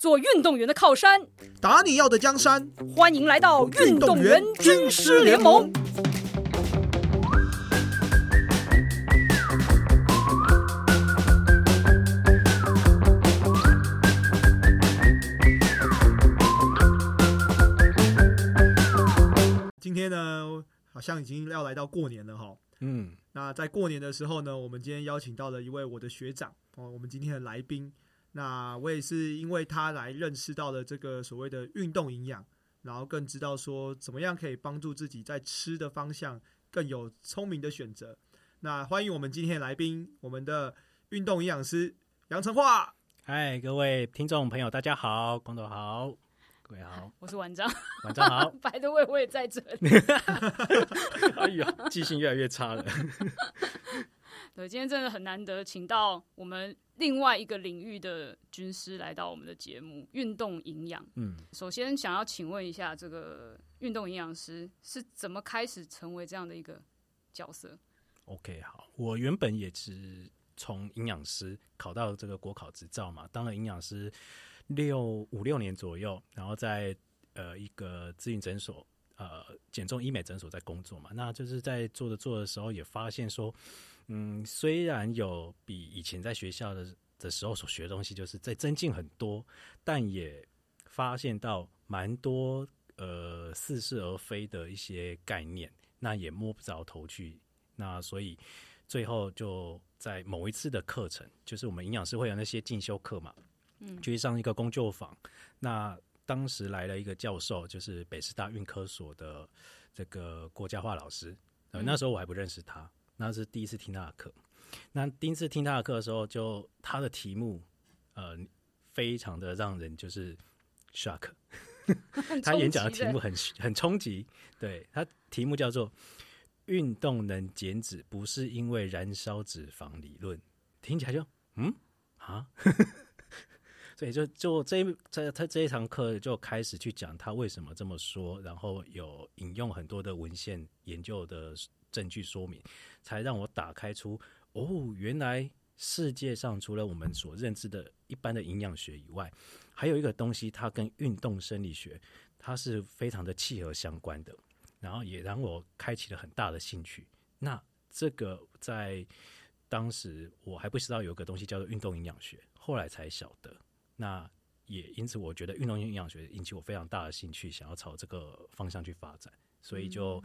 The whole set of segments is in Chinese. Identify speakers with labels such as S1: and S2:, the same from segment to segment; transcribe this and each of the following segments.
S1: 做运动员的靠山，
S2: 打你要的江山。
S1: 欢迎来到运动员军师联盟。
S2: 今天呢，好像已经要来到过年了哈。
S3: 嗯，
S2: 那在过年的时候呢，我们今天邀请到了一位我的学长哦，我们今天的来宾。那我也是因为他来认识到了这个所谓的运动营养，然后更知道说怎么样可以帮助自己在吃的方向更有聪明的选择。那欢迎我们今天的来宾，我们的运动营养师杨成化。
S3: 嗨，各位听众朋友，大家好，光头好，各位好，
S1: 我是晚章，
S3: 晚上好。
S1: 白的位我也在这里。
S3: 哎呀，记性越来越差了。
S1: 对，今天真的很难得，请到我们另外一个领域的军师来到我们的节目——运动营养。
S3: 嗯，
S1: 首先想要请问一下，这个运动营养师是怎么开始成为这样的一个角色
S3: ？OK，好，我原本也是从营养师考到这个国考执照嘛，当了营养师六五六年左右，然后在呃一个咨询诊所，呃减重医美诊所在工作嘛，那就是在做着做的时候，也发现说。嗯，虽然有比以前在学校的的时候所学的东西，就是在增进很多，但也发现到蛮多呃似是而非的一些概念，那也摸不着头去。那所以最后就在某一次的课程，就是我们营养师会有那些进修课嘛，嗯，去上一个工作坊。那当时来了一个教授，就是北师大运科所的这个郭家化老师，呃，那时候我还不认识他。那是第一次听他的课，那第一次听他的课的时候，就他的题目，呃，非常的让人就是 shock。他演讲的题目很很冲击，对他题目叫做“运动能减脂，不是因为燃烧脂肪理论”，听起来就嗯？啊，对就就这这他这一堂课就开始去讲他为什么这么说，然后有引用很多的文献研究的。证据说明，才让我打开出哦，原来世界上除了我们所认知的一般的营养学以外，还有一个东西，它跟运动生理学，它是非常的契合相关的。然后也让我开启了很大的兴趣。那这个在当时我还不知道有个东西叫做运动营养学，后来才晓得。那也因此，我觉得运动营养学引起我非常大的兴趣，想要朝这个方向去发展，所以就。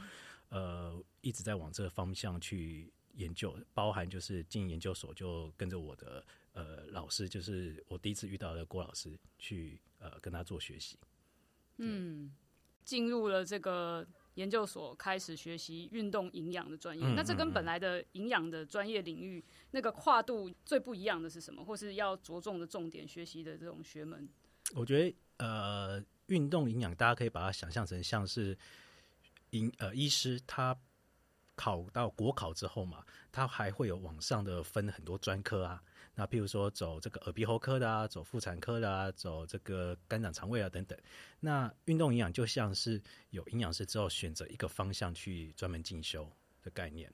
S3: 呃，一直在往这个方向去研究，包含就是进研究所，就跟着我的呃老师，就是我第一次遇到的郭老师，去呃跟他做学习。
S1: 嗯，进入了这个研究所，开始学习运动营养的专业。那这跟本来的营养的专业领域那个跨度最不一样的是什么？或是要着重的重点学习的这种学门？
S3: 我觉得呃，运动营养大家可以把它想象成像是。营呃，医师他考到国考之后嘛，他还会有往上的分很多专科啊。那譬如说走这个耳鼻喉科的啊，走妇产科的啊，走这个肝胆肠胃啊等等。那运动营养就像是有营养师之后选择一个方向去专门进修的概念。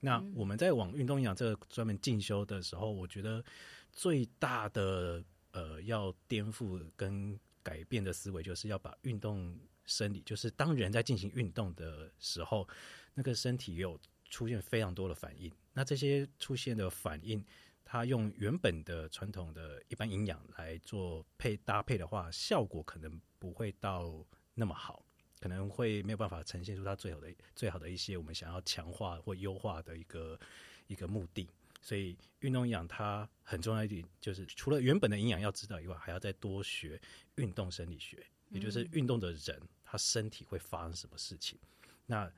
S3: 那我们在往运动营养这个专门进修的时候，我觉得最大的呃要颠覆跟改变的思维，就是要把运动。生理就是当人在进行运动的时候，那个身体有出现非常多的反应。那这些出现的反应，它用原本的传统的一般营养来做配搭配的话，效果可能不会到那么好，可能会没有办法呈现出它最好的、最好的一些我们想要强化或优化的一个一个目的。所以运动营养它很重要一点，就是除了原本的营养要知道以外，还要再多学运动生理学。也就是运动的人，他身体会发生什么事情？那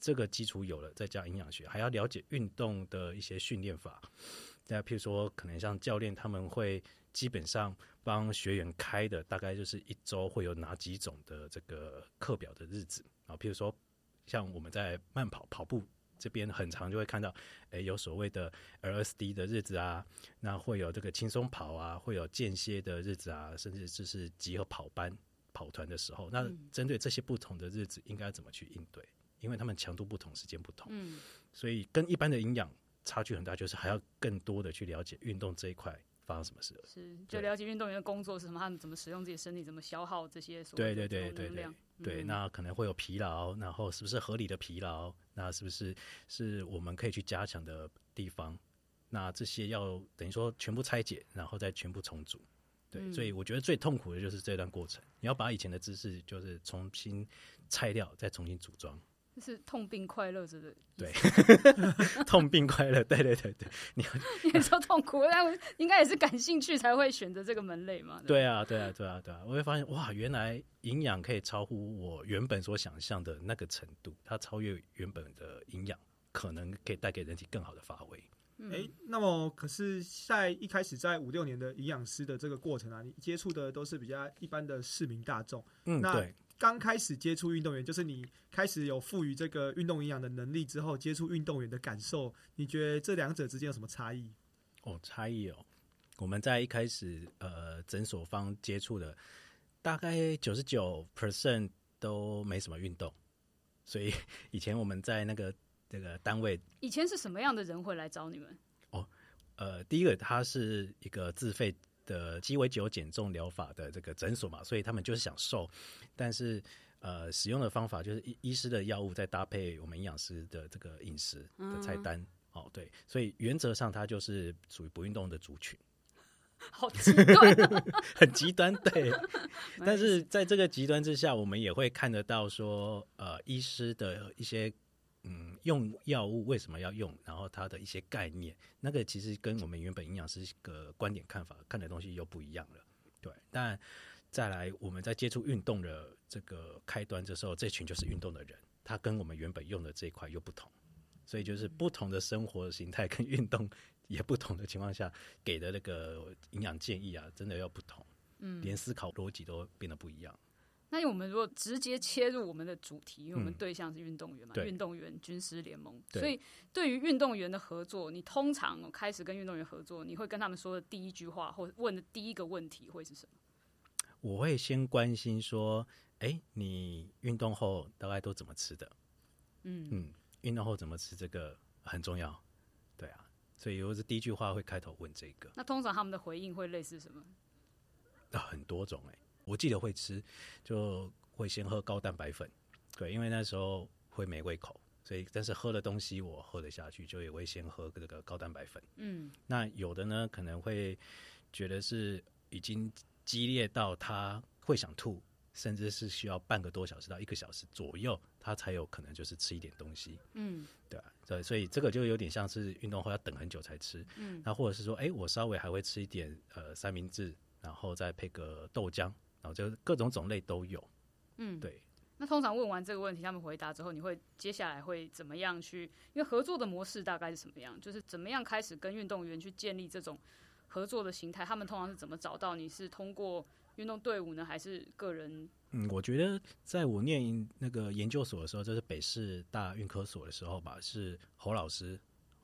S3: 这个基础有了，再加营养学，还要了解运动的一些训练法。那譬如说，可能像教练他们会基本上帮学员开的，大概就是一周会有哪几种的这个课表的日子啊？譬如说，像我们在慢跑跑步这边，很长就会看到，诶，有所谓的 LSD 的日子啊，那会有这个轻松跑啊，会有间歇的日子啊，甚至就是集合跑班。跑团的时候，那针对这些不同的日子，应该怎么去应对？因为他们强度不同，时间不同，嗯，所以跟一般的营养差距很大，就是还要更多的去了解运动这一块发生什么事了。
S1: 是就了解运动员的工作是什么，他们怎么使用自己的身体，怎么消耗这些所
S3: 对对对对对那可能会有疲劳，然后是不是合理的疲劳？那是不是是我们可以去加强的地方？那这些要等于说全部拆解，然后再全部重组。对，
S1: 嗯
S3: 所以我觉得最痛苦的就是这段过程，你要把以前的知识就是重新拆掉，再重新组装，
S1: 这是痛并快乐着的。
S3: 对 痛并快乐。对对对对，
S1: 你 你说痛苦，但应该也是感兴趣才会选择这个门类嘛。
S3: 对啊，对啊，对啊，对啊，我会发现哇，原来营养可以超乎我原本所想象的那个程度，它超越原本的营养，可能可以带给人体更好的发挥。
S1: 嗯
S2: 哎、那么可是，在一开始在五六年的营养师的这个过程啊，你接触的都是比较一般的市民大众。
S3: 嗯，
S2: 那
S3: 对，
S2: 刚开始接触运动员，就是你开始有赋予这个运动营养的能力之后，接触运动员的感受，你觉得这两者之间有什么差异？
S3: 哦，差异哦。我们在一开始呃诊所方接触的，大概九十九 percent 都没什么运动，所以以前我们在那个这个单位，
S1: 以前是什么样的人会来找你们？
S3: 哦呃，第一个他是一个自费的鸡尾酒减重疗法的这个诊所嘛，所以他们就是想瘦，但是呃使用的方法就是医医师的药物再搭配我们营养师的这个饮食的菜单。哦，对，所以原则上它就是属于不运动的族群。
S1: 好极端啊、
S3: 很极端，对。但是在这个极端之下，我们也会看得到说，呃，医师的一些嗯用药物为什么要用，然后它的一些概念，那个其实跟我们原本营养师的观点看法看的东西又不一样了，对。但再来，我们在接触运动的这个开端的时候，这群就是运动的人，他跟我们原本用的这一块又不同，所以就是不同的生活形态跟运动也不同的情况下，给的那个营养建议啊，真的要不同。
S1: 嗯，
S3: 连思考逻辑都变得不一样。
S1: 那我们如果直接切入我们的主题，因为我们
S3: 嗯
S1: 对象是运动员嘛，
S3: 对
S1: 运动员军师联盟，所以对于运动员的合作，你通常开始跟运动员合作，你会跟他们说的第一句话或问的第一个问题会是什么？
S3: 我会先关心说，哎、你运动后大概都怎么吃的？
S1: 嗯
S3: 嗯，运动后怎么吃这个很重要，对啊。所以我是第一句话会开头问这个，
S1: 那通常他们的回应会类似什么？
S3: 啊，很多种哎、我记得会吃，就会先喝高蛋白粉，对，因为那时候会没胃口，所以但是喝的东西我喝得下去，就也会先喝这个高蛋白粉。
S1: 嗯。
S3: 那有的呢，可能会觉得是已经激烈到他会想吐，甚至是需要半个多小时到一个小时左右，他才有可能就是吃一点东西，
S1: 嗯。
S3: 对啊、对，所以这个就有点像是运动后要等很久才吃，
S1: 嗯。
S3: 那或者是说，哎、我稍微还会吃一点呃三明治，然后再配个豆浆，然后就各种种类都有，
S1: 嗯，。
S3: 对。
S1: 那通常问完这个问题，他们回答之后，你会接下来会怎么样去？因为合作的模式大概是什么样？就是怎么样开始跟运动员去建立这种合作的形态？他们通常是怎么找到你？是通过运动队伍呢，还是个人？
S3: 嗯，我觉得在我念那个研究所的时候，就是北市大运科所的时候吧，是侯老师，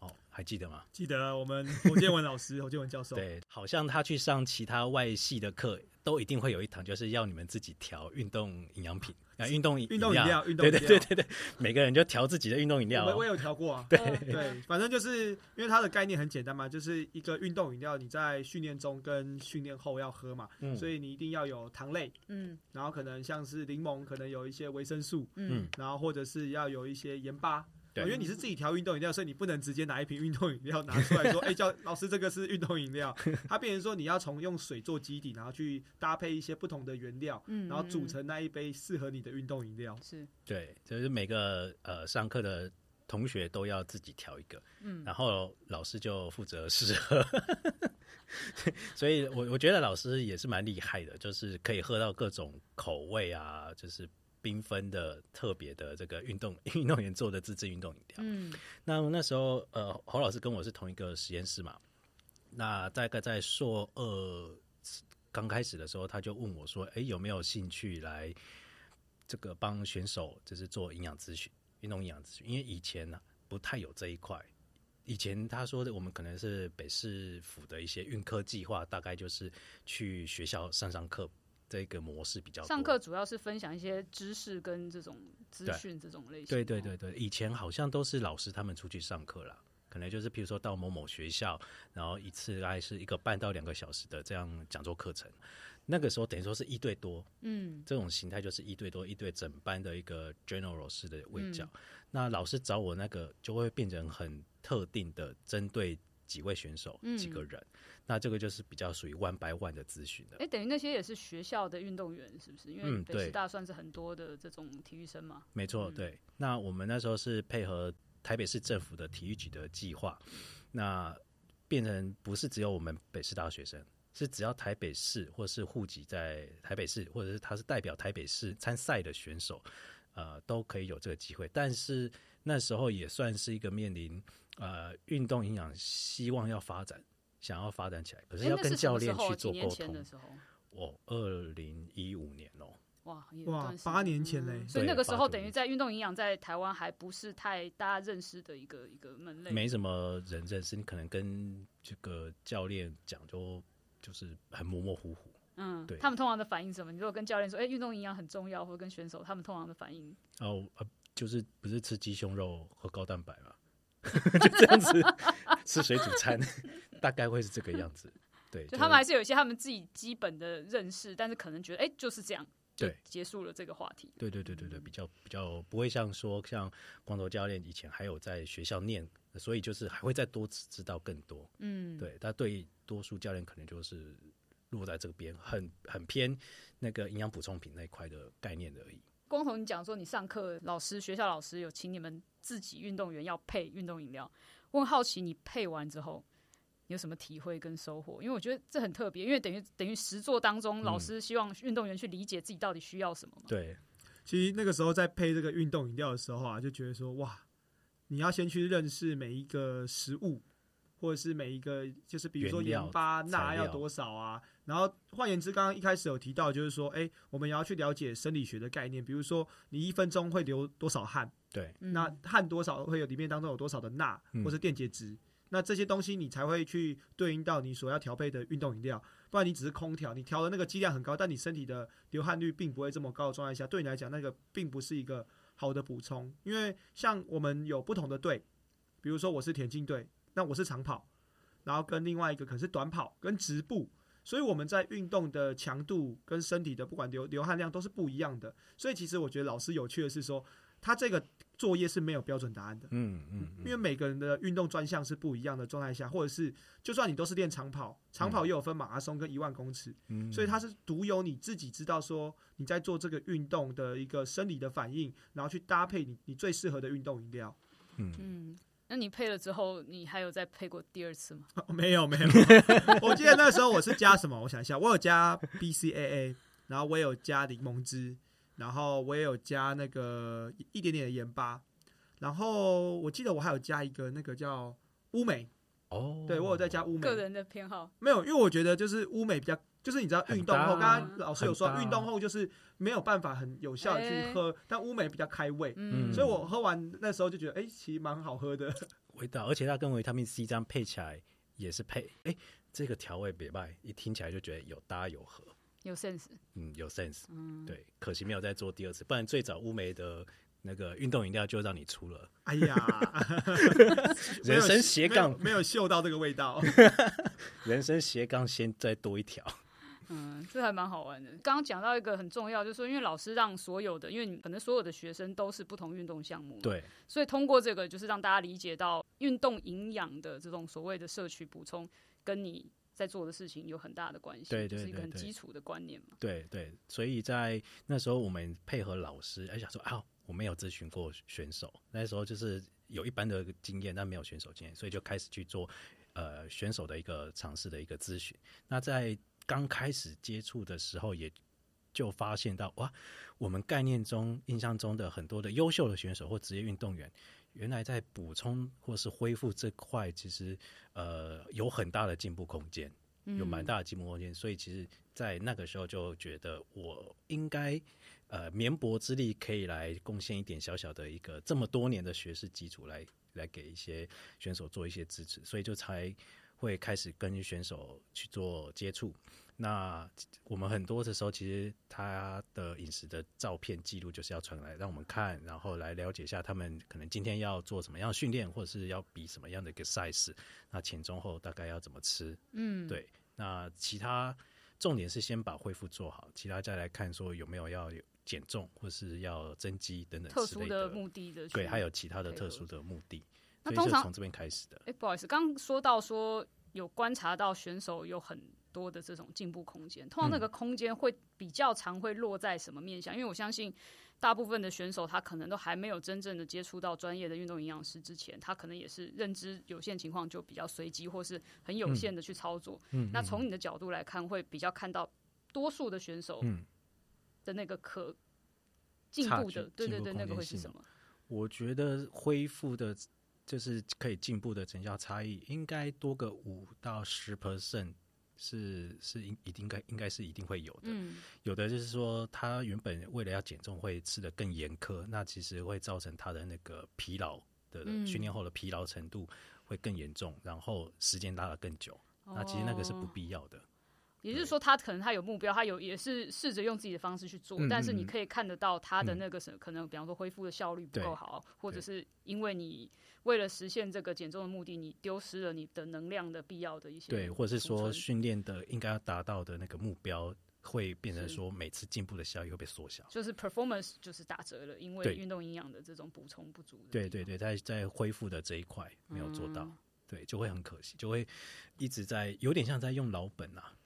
S3: 哦，还记得吗？
S2: 记得我们侯建文老师、侯建文教授，
S3: 对，好像他去上其他外系的课，都一定会有一堂，就是要你们自己调运动营养品啊，运动饮
S2: 运动饮料运动
S3: 对
S2: 饮料。
S3: 对对对对，每个人就调自己的运动饮料。哦、
S2: 我我有调过啊。
S1: 对
S2: 对，反正就是因为它的概念很简单嘛，就是一个运动饮料，你在训练中跟训练后要喝嘛，
S3: 嗯。
S2: 所以你一定要有糖类，
S1: 嗯。
S2: 然后可能像是柠檬，可能有一些维生素，
S1: 嗯。
S2: 然后或者是要有一些盐巴。
S3: 对
S2: 因为你是自己调运动饮料，所以你不能直接拿一瓶运动饮料拿出来说，哎、叫老师这个是运动饮料。它变成说你要从用水做基底，然后去搭配一些不同的原料，
S1: 嗯，
S2: 然后煮
S1: 嗯
S2: 成那一杯适合你的运动饮料。
S1: 是
S3: 对，就是每个呃上课的同学都要自己调一个，
S1: 嗯
S3: 然后老师就负责试喝。所以我我觉得老师也是蛮厉害的，就是可以喝到各种口味啊，就是缤纷的、特别的这个运动 运动员做的自制运动饮料。
S1: 嗯
S3: 那那时候，呃，侯老师跟我是同一个实验室嘛。那大概在硕二刚开始的时候，他就问我说：“哎，有没有兴趣来这个帮选手，就是做营养咨询、运动营养咨询？因为以前呢、不太有这一块。以前他说的，我们可能是北市府的一些运科计划，大概就是去学校上上课这个模式比较多。
S1: 上课主要是分享一些知识跟这种资讯这种类型。
S3: 对对对对，以前好像都是老师他们出去上课啦。可能就是譬如说到某某学校，然后一次大概是一个半到两个小时的这样讲座课程。那个时候等于说是一对多，
S1: 嗯
S3: 这种形态就是一对多，一对整班的一个 general 式的位教。
S1: 嗯
S3: 那老师找我那个就会变成很特定的，针对几位选手、
S1: 嗯
S3: 几个人。那这个就是比较属于 one by one 的咨询的。
S1: 哎、等于那些也是学校的运动员，是不是？因为北师大算是很多的这种体育生嘛。
S3: 没错，
S1: 嗯
S3: 对。那我们那时候是配合台北市政府的体育局的计划，那变成不是只有我们北师大学生，是只要台北市或是户籍在台北市，或者是他是代表台北市参赛的选手，呃，都可以有这个机会。但是那时候也算是一个面临呃运动营养希望要发展，想要发展起来，可是
S1: 哎、
S3: 要跟教练去做沟通
S1: 年前的。时候，
S3: 哦，二零一五年哦，
S1: 哇，
S2: 哇八年前嘞
S1: 嗯所以那个时候等于在运动营养在台湾还不是太大家认识的一个一个门类。
S3: 没什么人认识，你可能跟这个教练讲就就是很模模糊糊。
S1: 嗯，
S3: 对
S1: 他们通常的反应是什么？你如果跟教练说，哎、运动营养很重要，或者跟选手，他们通常的反应，
S3: 哦，呃，就是不是吃鸡胸肉和高蛋白嘛，就这样子吃水煮餐，大概会是这个样子。对，
S1: 就他们还是有一些他们自己基本的认识，但是可能觉得，哎、就是这样，就
S3: 对
S1: 结束了这个话题。
S3: 对对对对对，比较比较不会像说像光头教练以前还有在学校念，所以就是还会再多知道更多。
S1: 嗯，
S3: 对，但对多数教练可能就是落在这边很很偏那个营养补充品那一块的概念而已。
S1: 光头，你讲说你上课老师学校老师有请你们自己运动员要配运动饮料，我很好奇你配完之后你有什么体会跟收获？因为我觉得这很特别，因为等于等于实作当中，
S3: 嗯
S1: 老师希望运动员去理解自己到底需要什么嘛。
S3: 对，
S2: 其实那个时候在配这个运动饮料的时候啊，就觉得说哇，你要先去认识每一个食物，或者是每一个就是比如说盐巴钠要多少啊。然后换言之，刚刚一开始有提到，就是说，哎，我们也要去了解生理学的概念，比如说你一分钟会流多少汗，
S3: 对，
S1: 嗯
S2: 那汗多少会有里面当中有多少的钠
S3: 嗯
S2: 或是电解质。那这些东西你才会去对应到你所要调配的运动饮料，不然你只是空调，你调的那个剂量很高，但你身体的流汗率并不会这么高的状态下，对你来讲那个并不是一个好的补充。因为像我们有不同的队，比如说我是田径队，那我是长跑，然后跟另外一个可能是短跑跟直步，所以我们在运动的强度跟身体的不管流流汗量都是不一样的。所以其实我觉得老师有趣的是说，他这个作业是没有标准答案的。
S3: 嗯嗯，
S2: 因为每个人的运动专项是不一样的状态下，或者是就算你都是练长跑，长跑也有分马拉松跟一万公尺，
S3: 嗯
S2: 所以它是独有你自己知道说你在做这个运动的一个生理的反应，然后去搭配你你最适合的运动饮料。
S1: 嗯嗯，那你配了之后，你还有再配过第二次吗？
S2: 没有没有，我记得那时候我是加什么？我想一下，我有加 BCAA，然后我也有加柠檬汁，然后我也有加那个一点点的盐巴，然后我记得我还有加一个那个叫乌梅，
S3: 哦，
S2: 对我有在加乌梅，
S1: 个人的偏好，
S2: 没有，因为我觉得就是乌梅比较，就是你知道运动后，刚刚老师有说运动后就是没有办法很有效的去喝，但乌梅比较开胃，
S1: 嗯，
S2: 所以我喝完那时候就觉得，哎、其实蛮好喝的。
S3: 味道，而且它跟维他命 C 这样配起来也是配，哎、这个调味别卖，一听起来就觉得有搭有合，
S1: 有 sense。
S3: 嗯，有 sense，
S1: 嗯，
S3: 对，可惜没有再做第二次，不然最早乌梅的那个运动饮料就让你出了，
S2: 哎呀，
S3: 人生斜杠
S2: 没有没有嗅到这个味道。
S3: 人生斜杠先再多一条，
S1: 嗯，这还蛮好玩的。刚刚讲到一个很重要，就是说，因为老师让所有的，因为你可能所有的学生都是不同运动项目，，
S3: 对，
S1: 所以通过这个，就是让大家理解到运动营养的这种所谓的摄取补充，跟你在做的事情有很大的关系，
S3: 对对
S1: 就是一个很基础的观念嘛。
S3: 对对，所以在那时候我们配合老师，哎，想说啊，我没有咨询过选手，那时候就是有一般的经验，但没有选手经验，所以就开始去做呃选手的一个尝试的一个咨询。那在刚开始接触的时候，也就发现到哇，我们概念中、印象中的很多的优秀的选手或职业运动员，原来在补充或是恢复这块，其实呃有很大的进步空间。有蛮大的进步空间，所以其实，在那个时候就觉得我应该呃绵薄之力可以来贡献一点小小的一个这么多年的学识基础来来给一些选手做一些支持，所以就才会开始跟选手去做接触。那我们很多的时候，其实他的饮食的照片记录就是要传来让我们看，然后来了解一下他们可能今天要做什么样的训练，或者是要比什么样的一个赛事，那前中后大概要怎么吃，
S1: 嗯，
S3: 对。那其他重点是先把恢复做好，其他再来看说有没有要有减重或是要增肌等等
S1: 特殊
S3: 的
S1: 目的的，
S3: 对，还有其他的特殊的目的，
S1: 那通常
S3: 从这边开始的。
S1: 哎，不好意思，刚刚说到说有观察到选手有很。多的这种进步空间，通常那个空间会比较常会落在什么面向？因为我相信大部分的选手他可能都还没有真正的接触到专业的运动营养师之前，他可能也是认知有限情况，就比较随机或是很有限的去操作。
S3: 嗯，
S1: 那从你的角度来看，会比较看到多数的选手的那个可进步的，对对对，那个会是什么？
S3: 我觉得恢复的，就是可以进步的成效差异，应该多个五到十 percent。是是应一定该应该是一定会有的，
S1: 嗯，
S3: 有的就是说他原本为了要减重会吃的更严苛，那其实会造成他的那个疲劳的训练后的疲劳程度会更严重，然后时间拉得更久，那其实那个是不必要的。
S1: 也就是说，他可能他有目标，他有也是试着用自己的方式去做，但是你可以看得到他的那个什可能，比方说恢复的效率不够好，或者是因为你。为了实现这个减重的目的，你丢失了你的能量的必要的一些
S3: 对，或者是说训练的应该要达到的那个目标，会变成说每次进步的效益会被缩小，
S1: 就是 performance 就是打折了，因为运动营养的这种补充不足。
S3: 对对对，在在恢复的这一块没有做到，对，就会很可惜，就会一直在有点像在用老本啊，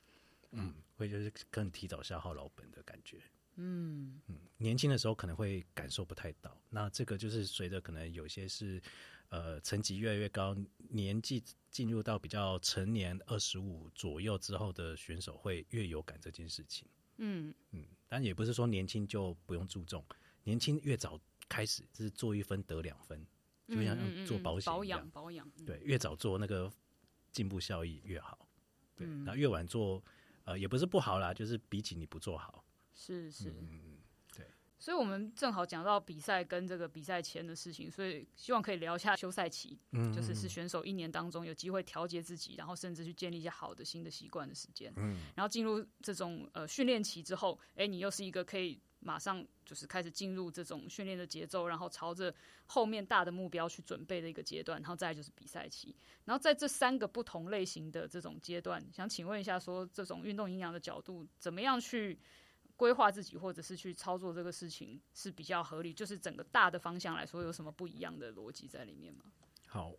S3: 嗯，会就是更提早消耗老本的感觉。
S1: 嗯
S3: 嗯，年轻的时候可能会感受不太到，那这个就是随着可能有些是。呃，层级越来越高，年纪进入到比较成年二十五左右之后的选手会越有感这件事情。
S1: 嗯
S3: 嗯，但也不是说年轻就不用注重，年轻越早开始，就是做一分得两分，就像做保险
S1: 保养保养。
S3: 对，越早做那个进步效益越好。对，那越晚做，呃，也不是不好啦，就是比起你不做好。
S1: 是是。
S3: 嗯对。
S1: 所以，我们正好讲到比赛跟这个比赛前的事情，所以希望可以聊一下休赛期，
S3: 嗯，
S1: 就是是选手一年当中有机会调节自己，然后甚至去建立一些好的新的习惯的时间，
S3: 嗯，
S1: 然后进入这种呃训练期之后，哎，你又是一个可以马上就是开始进入这种训练的节奏，然后朝着后面大的目标去准备的一个阶段，然后再就是比赛期，然后在这三个不同类型的这种阶段，想请问一下，说这种运动营养的角度，怎么样去？规划自己或者是去操作这个事情是比较合理，就是整个大的方向来说，有什么不一样的逻辑在里面吗？
S3: 好，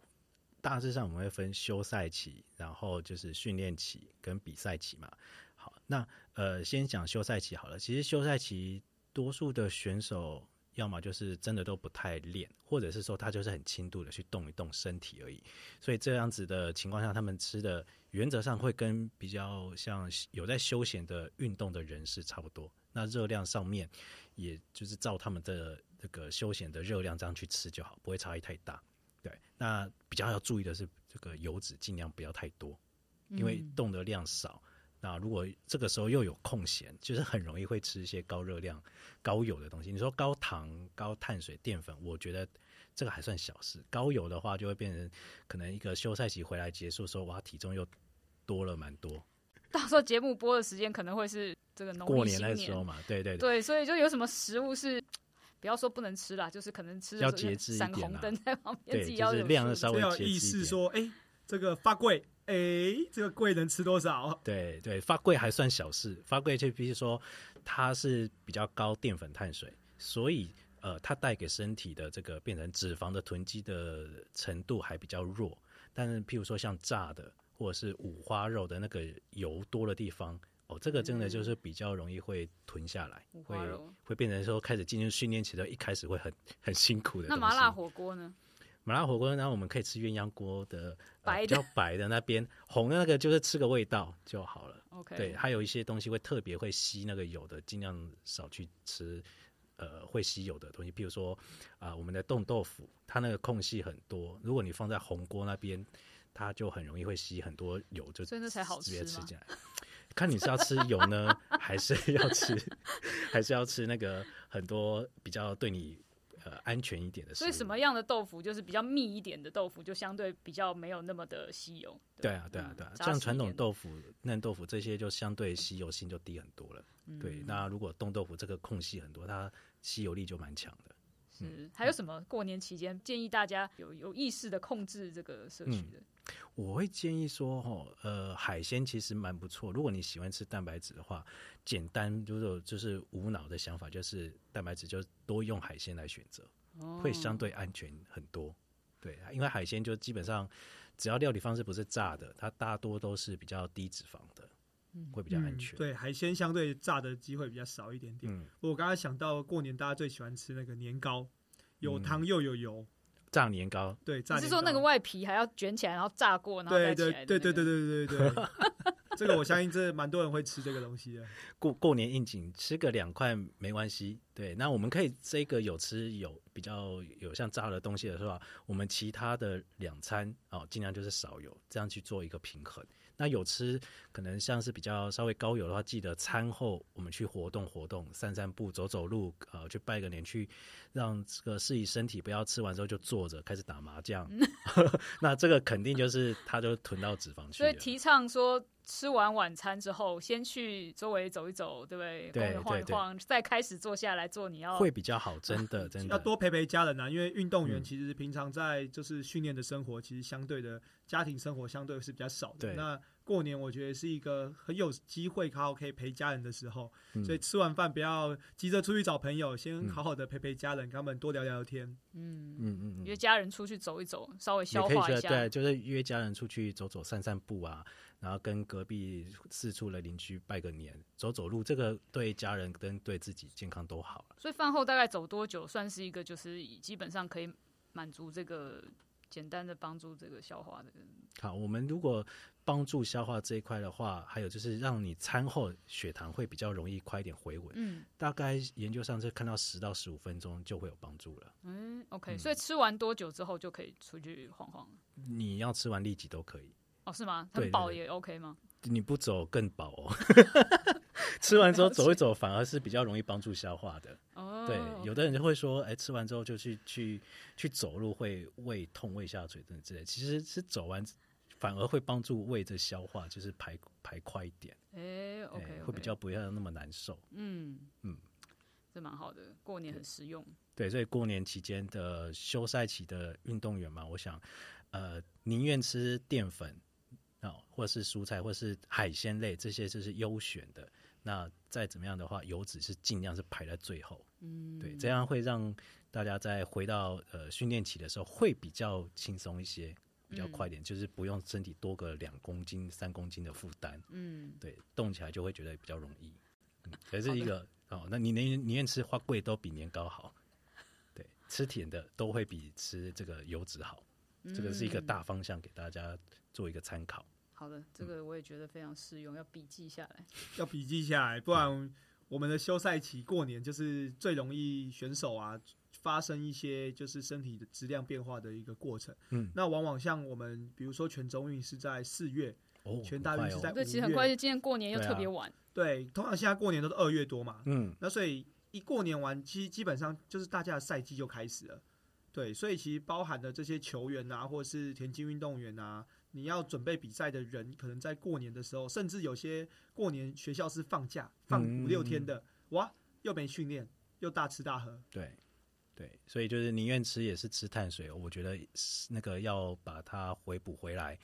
S3: 大致上我们会分休赛期，然后就是训练期跟比赛期嘛。好，那呃，先讲休赛期好了。其实休赛期多数的选手，要么就是真的都不太练，或者是说他就是很轻度的去动一动身体而已。所以这样子的情况下，他们吃的。原则上会跟比较像有在休闲的运动的人士差不多，那热量上面，也就是照他们的这个休闲的热量这样去吃就好，不会差异太大。对，那比较要注意的是这个油脂尽量不要太多，因为动的量少。那如果这个时候又有空闲，就是很容易会吃一些高热量、高油的东西。你说高糖、高碳水、淀粉，我觉得这个还算小事。高油的话，就会变成可能一个休赛期回来结束时候，哇，体重又。多了蛮多，
S1: 到时候节目播的时间可能会是这个农
S3: 过年的时候嘛，对对
S1: 对，所以就有什么食物是不要说不能吃啦，就是可能吃
S3: 要节制
S1: 闪红灯在旁边，
S3: 对，
S1: 就是
S3: 量的稍微
S2: 要意识说，哎，这个发贵，哎，这个贵能吃多少？
S3: 对对，发贵还算小事，发贵就比如说它是比较高淀粉碳水，所以呃，它带给身体的这个变成脂肪的囤积的程度还比较弱，但是譬如说像炸的。或者是五花肉的那个油多的地方哦，这个真的就是比较容易会囤下来，会会变成说开始进行训练期的，一开始会很很辛苦的。
S1: 那麻辣火锅呢？
S3: 麻辣火锅，然后我们可以吃鸳鸯锅的，
S1: 白
S3: 比较白的那边，红的那个就是吃个味道就好了。
S1: OK，
S3: 对，还有一些东西会特别会吸那个油的，尽量少去吃，呃，会吸油的东西，比如说啊，我们的冻豆腐，它那个空隙很多，如果你放在红锅那边。它就很容易会吸很多油，就
S1: 所以那才好
S3: 吃直接吃进来。看你是要吃油呢，还是要吃，还是要吃那个很多比较对你呃安安全一点的。
S1: 所以什么样的豆腐就是比较密一点的豆腐，就相对比较没有那么的稀有。
S3: 对啊，对啊，对啊，像传统豆腐、嫩豆腐这些就相对稀有性就低很多了。
S1: 嗯
S3: 对，那如果冻豆腐这个空隙很多，它稀有力就蛮强的。
S1: 是还有什么过年期间建议大家有有意识的控制这个摄取的？
S3: 我会建议说，哦，呃，海鲜其实蛮不错。如果你喜欢吃蛋白质的话，简单就是就是无脑的想法，就是蛋白质就多用海鲜来选择，
S1: 哦
S3: 会相对安全很多。对，因为海鲜就基本上只要料理方式不是炸的，它大多都是比较低脂肪的，会比较安全。
S2: 嗯对，海鲜相对炸的机会比较少一点点。
S3: 嗯，
S2: 我刚刚想到过年大家最喜欢吃那个年糕，有糖又有油。
S3: 炸年糕，
S2: 对，炸
S1: 你是
S2: 年糕
S1: 说那个外皮还要卷起来，然后炸过，然后
S2: 对
S1: 再起来
S2: 对对对对对对对对，这个我相信这蛮多人会吃这个东西的。
S3: 过过年应景吃个两块没关系。对，那我们可以这个有吃有比较有像炸的东西的话，我们其他的两餐哦，尽量就是少油，这样去做一个平衡。那有吃可能像是比较稍微高油的话，记得餐后我们去活动活动，散散步、走走路，呃，去拜个年，去让这个适宜身体，不要吃完之后就坐着开始打麻将。那这个肯定就是它就囤到脂肪。
S1: 所以提倡说，吃完晚餐之后，先去周围走一走，对不对？
S3: 对
S1: 公园晃一
S3: 对对
S1: 晃，再开始坐下来做你要
S3: 会比较好，真的 真的。
S2: 要多陪陪家人啊，因为运动员
S3: 嗯。
S2: 其实平常在就是训练的生活，其实相对的家庭生活相对是比较少的。那过年我觉得是一个很有机会好好可以陪家人的时候，
S3: 嗯
S2: 所以吃完饭不要急着出去找朋友，先好好的陪陪家人，跟他们多聊聊天。
S1: 嗯，
S3: 嗯嗯嗯。
S1: 约家人出去走一走，稍微消化一下。
S3: 对，就是约家人出去走走、散散步啊，然后跟隔壁四处的邻居拜个年、走走路，这个对家人跟对自己健康都好。
S1: 所以饭后大概走多久，算是一个就是基本上可以满足这个简单的帮助这个消化的。
S3: 好，我们如果帮助消化这一块的话，还有就是让你餐后血糖会比较容易快一点回稳，
S1: 嗯
S3: 大概研究上是看到十到十五分钟就会有帮助了。
S1: 嗯，OK，、
S3: 嗯
S1: 所以吃完多久之后就可以出去晃晃了？
S3: 你要吃完立即都可以，
S1: 哦，是吗？很饱也 OK 吗？
S3: 你不走更饱哦。吃完之后走一走，反而是比较容易帮助消化的。
S1: 哦，
S3: 对，有的人就会说，哎、吃完之后就去去去走路会胃痛、胃下垂等等之类。其实是走完反而会帮助胃的消化，就是排排快一点，
S1: 哎
S3: 哎
S1: ，OK，
S3: 会比较不要那么难受。
S1: 嗯
S3: 嗯，
S1: 这蛮好的，过年很实用。
S3: 对，所以过年期间的休赛期的运动员嘛，我想，呃，宁愿吃淀粉啊、或是蔬菜，或是海鲜类，这些就是优选的。那再怎么样的话，油脂是尽量是排在最后。
S1: 嗯，
S3: 对，这样会让大家在回到呃训练期的时候会比较轻松一些，比较快一点，就是不用身体多个两公斤、三公斤的负担。
S1: 嗯，
S3: 对，动起来就会觉得比较容易。嗯，可是一个哦，那你宁宁愿吃花贵都比年糕好。对，吃甜的都会比吃这个油脂好。这个是一个
S1: 嗯
S3: 大方向，给大家做一个参考。
S1: 好的，这个我也觉得非常适用，要笔记下来。
S2: 要笔记下来，不然我们的休赛期过年就是最容易选手啊发生一些就是身体的质量变化的一个过程。
S3: 嗯，
S2: 那往往像我们比如说全中运是在四月，
S3: 哦，
S2: 全大运是在
S3: 很快哦。
S1: 对，其实
S2: 五月
S1: 很快，今年过年又特别晚。
S2: 对，通常现在过年都是二月多嘛，
S3: 嗯，
S2: 那所以一过年完，基基本上就是大家的赛季就开始了。对，所以其实包含的这些球员啊，或者是田径运动员啊，你要准备比赛的人，可能在过年的时候，甚至有些过年学校是放假，放
S3: 嗯
S2: 五六天的，哇，又没训练，又大吃大喝。
S3: 对，对，所以就是宁愿吃也是吃碳水，我觉得是那个要把它回补回来，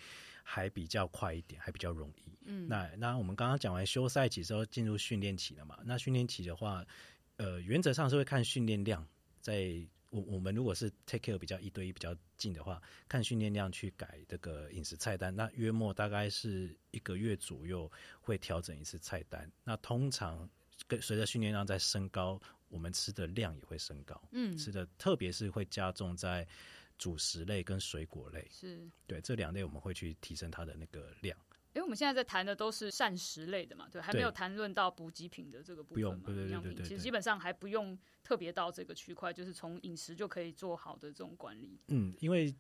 S3: 还比较快一点，还比较容易。
S1: 嗯，
S3: 那那我们刚刚讲完休赛期之后，进入训练期了嘛？那训练期的话，呃，原则上是会看训练量，在我我们如果是 take care 比较一对一比较近的话，看训练量去改这个饮食菜单。那约莫大概是一个月左右会调整一次菜单。那通常跟随着训练量在升高，我们吃的量也会升高。
S1: 嗯，
S3: 吃的特别是会加重在主食类跟水果类，
S1: 是。
S3: 对这两类我们会去提升它的那个量。
S1: 因为我们现在在谈的都是膳食类的嘛，对，还没有谈论到补给品的这个部分嘛。
S3: 不用对对对
S1: 营养品其实基本上还不用特别到这个区块，就是从饮食就可以做好的这种管理。
S3: 嗯，因为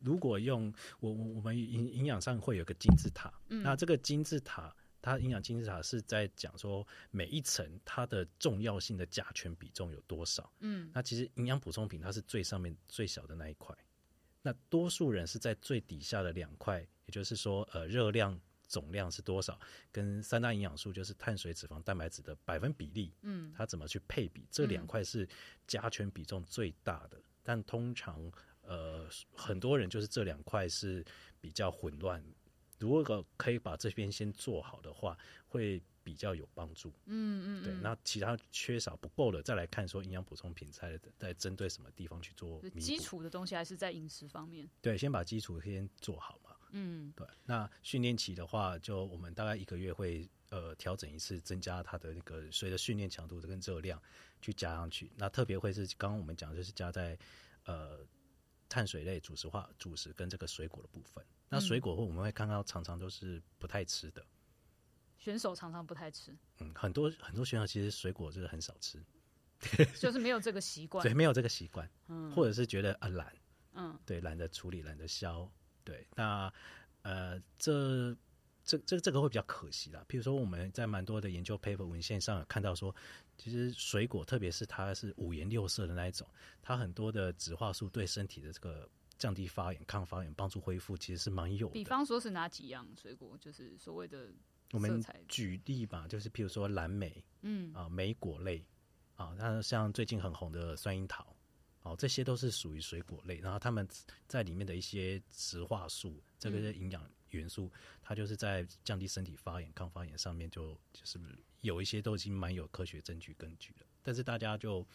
S3: 如果用我我我们营营养上会有个金字塔，
S1: 嗯
S3: 那这个金字塔它营养金字塔是在讲说每一层它的重要性的甲醛比重有多少。
S1: 嗯，
S3: 那其实营养补充品它是最上面最小的那一块，那多数人是在最底下的两块，也就是说，呃，热量总量是多少，跟三大营养素就是碳水、脂肪、蛋白质的百分比例，
S1: 嗯，
S3: 它怎么去配比？这两块是甲醛比重最大的，但通常呃很多人就是这两块是比较混乱。如果可以把这边先做好的话，会比较有帮助。
S1: 嗯嗯，
S3: 对，
S1: 嗯
S3: 那其他缺少不够的，再来看说营养补充品在在针对什么地方去做。
S1: 基础的东西还是在饮食方面。
S3: 对，先把基础先做好嘛。
S1: 嗯
S3: 对，那训练期的话，就我们大概一个月会呃调整一次，增加它的那个随着训练强度跟热量去加上去。那特别会是刚刚我们讲就是加在呃碳水类、主食化主食跟这个水果的部分。那水果我们会看到常常都是不太吃的，
S1: 选手常常不太吃，
S3: 嗯，很多很多选手其实水果就是很少吃，
S1: 就是没有这个习。惯。
S3: 对，。没有这个习惯，
S1: 嗯。
S3: 或者是觉得啊懒，
S1: 嗯。
S3: 对，懒得处理，懒得削，对，那呃，这这这这个会比较可惜啦。譬如说，我们在蛮多的研究 paper 文献上有看到说，其实水果，特别是它是五颜六色的那一种，它很多的植化素对身体的这个降低发炎、抗发炎、帮助恢复，其实是蛮有的。
S1: 比方说是哪几样水果，就是所谓的
S3: 我们举例吧，就是譬如说蓝莓
S1: 嗯
S3: 啊、莓果类啊，那像最近很红的酸樱桃。哦，这些都是属于水果类，然后它们在里面的一些植化素，这个是营养元素，它就是在降低身体发炎、抗发炎上面就就是有一些都已经蛮有科学证据根据的，但是大家就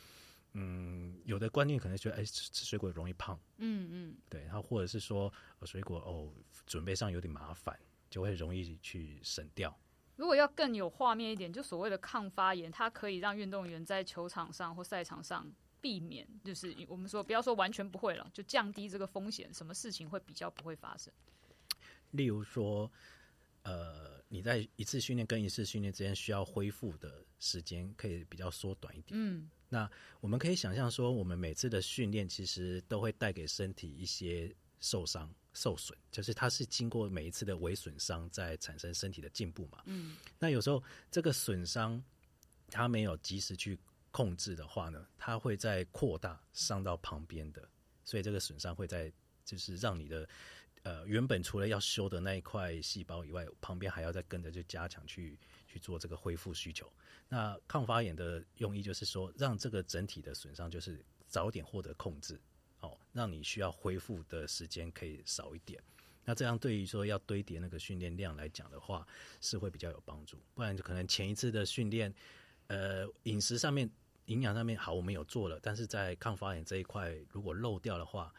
S3: 嗯有的观念可能觉得哎吃吃水果容易胖，
S1: 嗯嗯
S3: 对，然后或者是说、呃水果哦准备上有点麻烦，就会容易去省掉。
S1: 如果要更有画面一点，就所谓的抗发炎，它可以让运动员在球场上或赛场上避免，就是我们说不要说完全不会了，就降低这个风险，什么事情会比较不会发生？
S3: 例如说，呃，你在一次训练跟一次训练之间需要恢复的时间可以比较缩短一点。
S1: 嗯那
S3: 我们可以想象说，我们每次的训练其实都会带给身体一些受伤、受损，就是它是经过每一次的微损伤，在产生身体的进步嘛。
S1: 嗯
S3: 那有时候这个损伤它没有及时去控制的话呢，它会在扩大伤到旁边的，所以这个损伤会在就是让你的呃原本除了要修的那一块细胞以外，旁边还要再跟着就加强去去做这个恢复需求。那抗发炎的用意就是说，让这个整体的损伤就是早点获得控制，哦，让你需要恢复的时间可以少一点。那这样对于说要堆叠那个训练量来讲的话，是会比较有帮助。不然就可能前一次的训练，呃，饮食上面、营养上面好，我们有做了，但是在抗发炎这一块如果漏掉的话，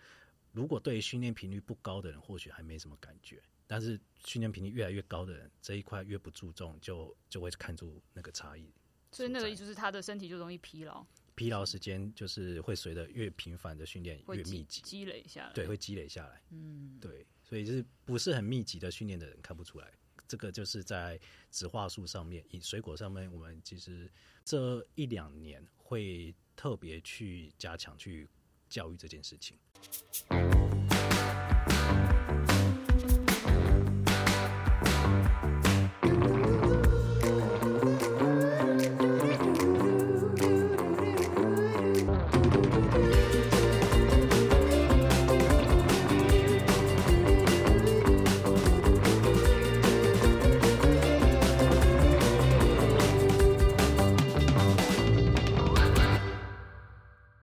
S3: 如果对于训练频率不高的人，或许还没什么感觉。但是训练频率越来越高的人，这一块越不注重，就就会看出那个差异。
S1: 所以那个就是他的身体就容易疲劳，
S3: 疲劳时间就是会随着越频繁的训练越密集，
S1: 积累下来。
S3: 对，会积累下来。
S1: 嗯，
S3: 对，所以就是不是很密集的训练的人看不出来。这个就是在植化素上面，以水果上面，我们其实这一两年会特别去加强去教育这件事情。